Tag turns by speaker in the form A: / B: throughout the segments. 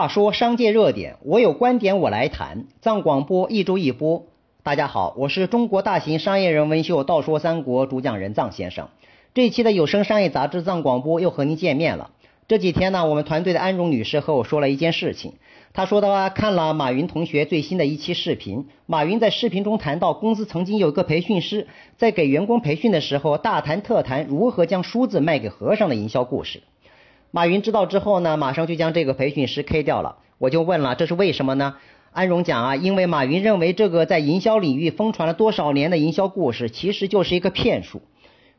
A: 话说商界热点，我有观点我来谈。藏广播一周一播。大家好，我是中国大型商业人文秀《道说三国》主讲人藏先生。这一期的有声商业杂志藏广播又和您见面了。这几天呢，我们团队的安荣女士和我说了一件事情。她说到啊，看了马云同学最新的一期视频。马云在视频中谈到，公司曾经有一个培训师在给员工培训的时候，大谈特谈如何将梳子卖给和尚的营销故事。马云知道之后呢，马上就将这个培训师 K 掉了。我就问了，这是为什么呢？安荣讲啊，因为马云认为这个在营销领域疯传了多少年的营销故事，其实就是一个骗术。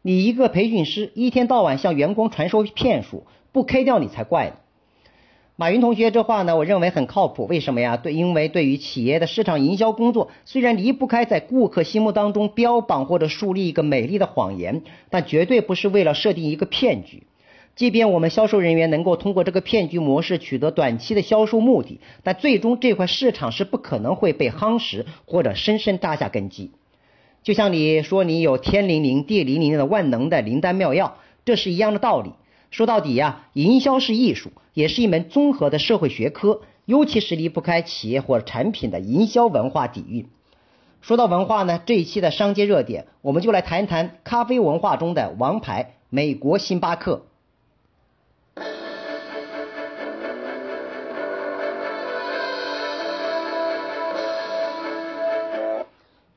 A: 你一个培训师一天到晚向员工传授骗术，不 K 掉你才怪呢。马云同学这话呢，我认为很靠谱。为什么呀？对，因为对于企业的市场营销工作，虽然离不开在顾客心目当中标榜或者树立一个美丽的谎言，但绝对不是为了设定一个骗局。即便我们销售人员能够通过这个骗局模式取得短期的销售目的，但最终这块市场是不可能会被夯实或者深深扎下根基。就像你说你有天灵灵地灵灵的万能的灵丹妙药，这是一样的道理。说到底呀，营销是艺术，也是一门综合的社会学科，尤其是离不开企业或者产品的营销文化底蕴。说到文化呢，这一期的商界热点，我们就来谈一谈咖啡文化中的王牌——美国星巴克。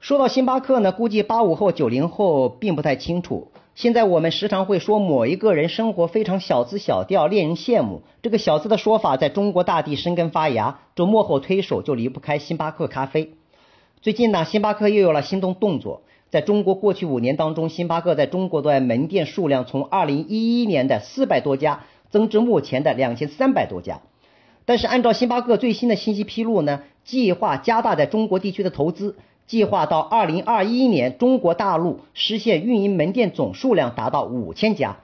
A: 说到星巴克呢，估计八五后、九零后并不太清楚。现在我们时常会说某一个人生活非常小资小调，令人羡慕。这个小资的说法在中国大地生根发芽，这幕后推手就离不开星巴克咖啡。最近呢，星巴克又有了新动动作。在中国过去五年当中，星巴克在中国的门店数量从二零一一年的四百多家增至目前的两千三百多家。但是按照星巴克最新的信息披露呢，计划加大在中国地区的投资。计划到二零二一年，中国大陆实现运营门店总数量达到五千家，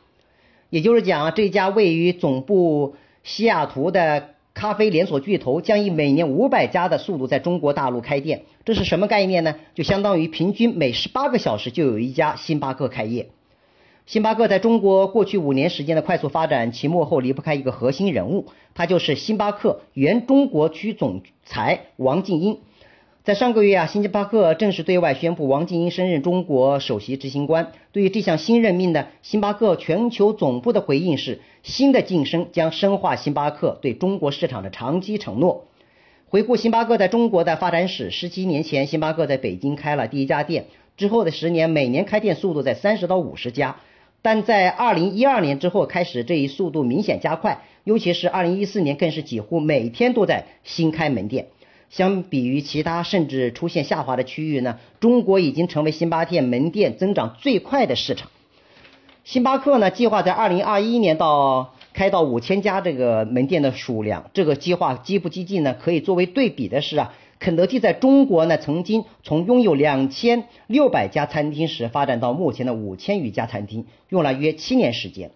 A: 也就是讲，这家位于总部西雅图的咖啡连锁巨头将以每年五百家的速度在中国大陆开店。这是什么概念呢？就相当于平均每十八个小时就有一家星巴克开业。星巴克在中国过去五年时间的快速发展，其幕后离不开一个核心人物，他就是星巴克原中国区总裁王静英。在上个月啊，星巴克正式对外宣布王静英升任中国首席执行官。对于这项新任命呢，星巴克全球总部的回应是：新的晋升将深化星巴克对中国市场的长期承诺。回顾星巴克在中国的发展史，十七年前，星巴克在北京开了第一家店，之后的十年，每年开店速度在三十到五十家，但在二零一二年之后开始，这一速度明显加快，尤其是二零一四年，更是几乎每天都在新开门店。相比于其他甚至出现下滑的区域呢，中国已经成为星巴克门店增长最快的市场。星巴克呢，计划在二零二一年到开到五千家这个门店的数量。这个计划激不激进呢？可以作为对比的是啊，肯德基在中国呢，曾经从拥有两千六百家餐厅时，发展到目前的五千余家餐厅，用了约七年时间。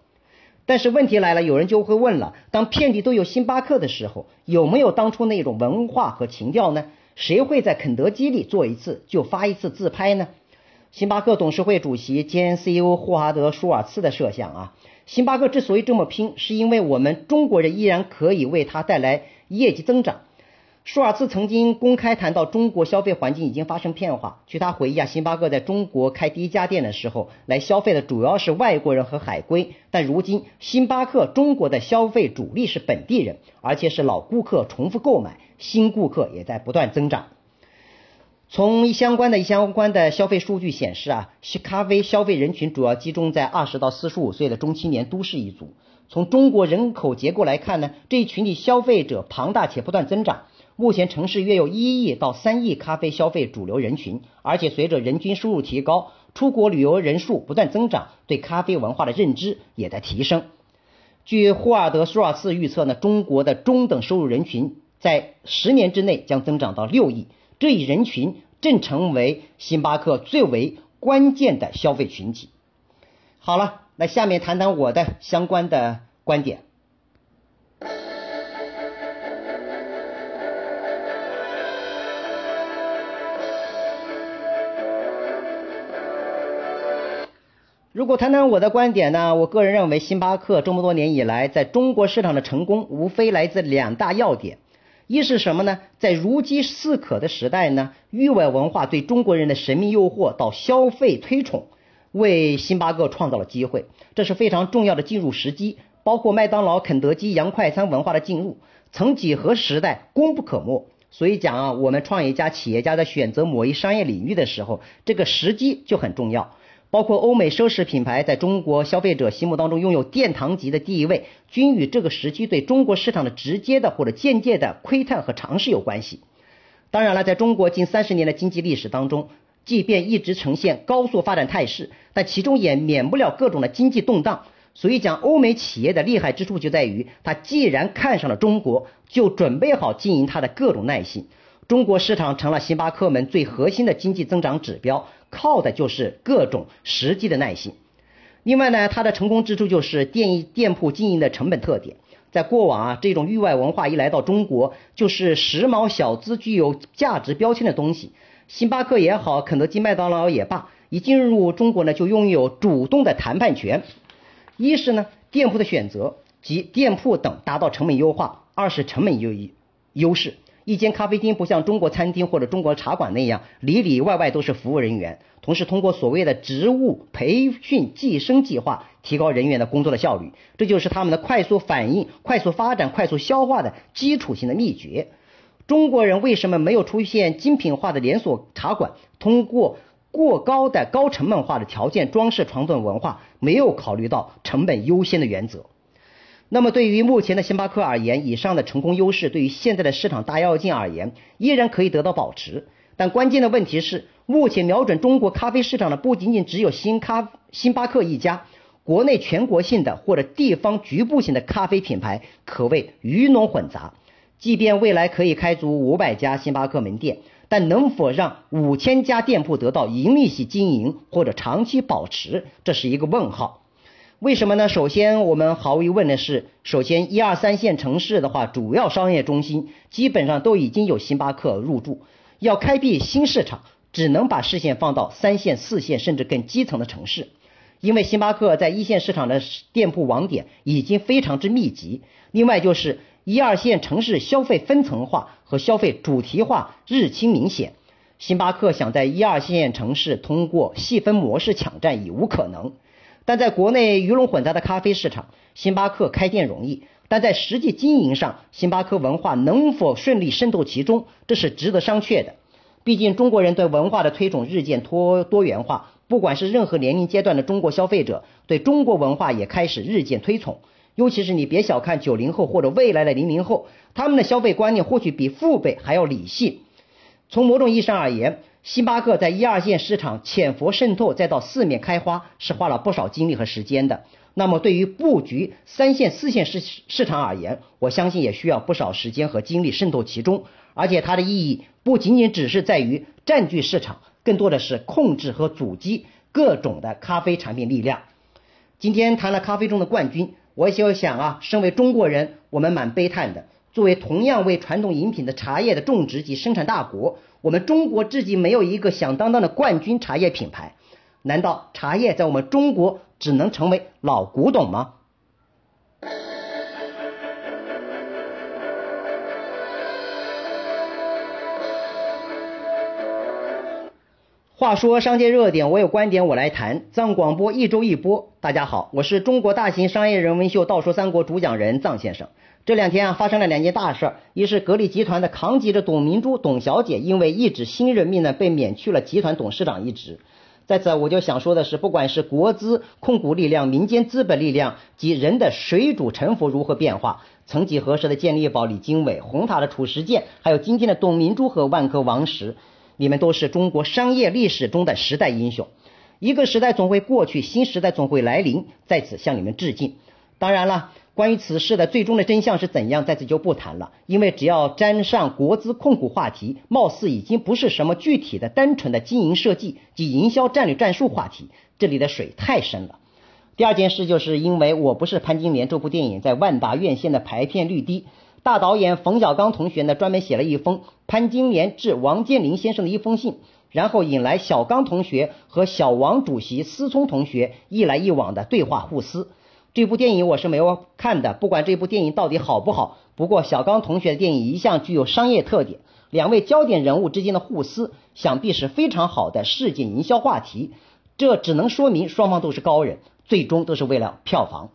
A: 但是问题来了，有人就会问了：当遍地都有星巴克的时候，有没有当初那种文化和情调呢？谁会在肯德基里做一次就发一次自拍呢？星巴克董事会主席兼 CEO 霍华德·舒尔茨的设想啊，星巴克之所以这么拼，是因为我们中国人依然可以为它带来业绩增长。舒尔茨曾经公开谈到，中国消费环境已经发生变化。据他回忆啊，星巴克在中国开第一家店的时候，来消费的主要是外国人和海归。但如今，星巴克中国的消费主力是本地人，而且是老顾客重复购买，新顾客也在不断增长。从相关的相关的消费数据显示啊，咖啡消费人群主要集中在二十到四十五岁的中青年都市一族。从中国人口结构来看呢，这一群体消费者庞大且不断增长。目前城市约有一亿到三亿咖啡消费主流人群，而且随着人均收入提高，出国旅游人数不断增长，对咖啡文化的认知也在提升。据霍尔德·舒尔茨预测呢，中国的中等收入人群在十年之内将增长到六亿，这一人群正成为星巴克最为关键的消费群体。好了，那下面谈谈我的相关的观点。如果谈谈我的观点呢，我个人认为，星巴克这么多年以来在中国市场的成功，无非来自两大要点。一是什么呢？在如饥似渴的时代呢，域外文化对中国人的神秘诱惑到消费推崇，为星巴克创造了机会，这是非常重要的进入时机。包括麦当劳、肯德基洋快餐文化的进入，曾几何时代功不可没。所以讲啊，我们创业家、企业家在选择某一商业领域的时候，这个时机就很重要。包括欧美奢侈品牌在中国消费者心目当中拥有殿堂级的地位，均与这个时期对中国市场的直接的或者间接的窥探和尝试有关系。当然了，在中国近三十年的经济历史当中，即便一直呈现高速发展态势，但其中也免不了各种的经济动荡。所以讲，欧美企业的厉害之处就在于，它既然看上了中国，就准备好经营它的各种耐性。中国市场成了星巴克们最核心的经济增长指标。靠的就是各种实际的耐心。另外呢，它的成功之处就是店店铺经营的成本特点。在过往啊，这种域外文化一来到中国，就是时髦小资、具有价值标签的东西。星巴克也好，肯德基、麦当劳也罢，一进入中国呢，就拥有主动的谈判权。一是呢，店铺的选择及店铺等达到成本优化；二是成本优优势。一间咖啡厅不像中国餐厅或者中国茶馆那样里里外外都是服务人员，同时通过所谓的职务培训晋升计划提高人员的工作的效率，这就是他们的快速反应、快速发展、快速消化的基础性的秘诀。中国人为什么没有出现精品化的连锁茶馆？通过过高的高成本化的条件装饰传统文化，没有考虑到成本优先的原则。那么对于目前的星巴克而言，以上的成功优势对于现在的市场大跃进而言，依然可以得到保持。但关键的问题是，目前瞄准中国咖啡市场的不仅仅只有星咖星巴克一家，国内全国性的或者地方局部性的咖啡品牌可谓鱼龙混杂。即便未来可以开足五百家星巴克门店，但能否让五千家店铺得到盈利性经营或者长期保持，这是一个问号。为什么呢？首先，我们毫无疑问的是，首先一二三线城市的话，主要商业中心基本上都已经有星巴克入驻。要开辟新市场，只能把视线放到三线、四线甚至更基层的城市，因为星巴克在一线市场的店铺网点已经非常之密集。另外就是一二线城市消费分层化和消费主题化日趋明显，星巴克想在一二线城市通过细分模式抢占已无可能。但在国内鱼龙混杂的咖啡市场，星巴克开店容易，但在实际经营上，星巴克文化能否顺利渗透其中，这是值得商榷的。毕竟中国人对文化的推崇日渐多多元化，不管是任何年龄阶段的中国消费者，对中国文化也开始日渐推崇。尤其是你别小看九零后或者未来的零零后，他们的消费观念或许比父辈还要理性。从某种意义上而言，星巴克在一二线市场潜伏渗透，再到四面开花，是花了不少精力和时间的。那么，对于布局三线、四线市市场而言，我相信也需要不少时间和精力渗透其中。而且，它的意义不仅仅只是在于占据市场，更多的是控制和阻击各种的咖啡产品力量。今天谈了咖啡中的冠军，我就想啊，身为中国人，我们蛮悲叹的。作为同样为传统饮品的茶叶的种植及生产大国。我们中国至今没有一个响当当的冠军茶叶品牌，难道茶叶在我们中国只能成为老古董吗？话说商界热点，我有观点我来谈。藏广播一周一播，大家好，我是中国大型商业人文秀《道说三国》主讲人藏先生。这两天啊，发生了两件大事儿。一是格力集团的扛级的董明珠董小姐，因为一纸新任命呢，被免去了集团董事长一职。在此，我就想说的是，不管是国资控股力量、民间资本力量及人的水主沉浮如何变化，曾几何时的健力宝李经纬、红塔的褚时健，还有今天的董明珠和万科王石，你们都是中国商业历史中的时代英雄。一个时代总会过去，新时代总会来临，在此向你们致敬。当然了。关于此事的最终的真相是怎样，在此就不谈了，因为只要沾上国资控股话题，貌似已经不是什么具体的、单纯的经营设计及营销战略战术话题，这里的水太深了。第二件事就是因为我不是潘金莲这部电影在万达院线的排片率低，大导演冯小刚同学呢专门写了一封潘金莲致王健林先生的一封信，然后引来小刚同学和小王主席思聪同学一来一往的对话互撕。这部电影我是没有看的，不管这部电影到底好不好，不过小刚同学的电影一向具有商业特点，两位焦点人物之间的互撕，想必是非常好的事件营销话题。这只能说明双方都是高人，最终都是为了票房。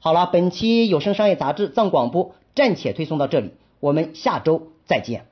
A: 好了，本期有声商业杂志藏广播暂且推送到这里，我们下周再见。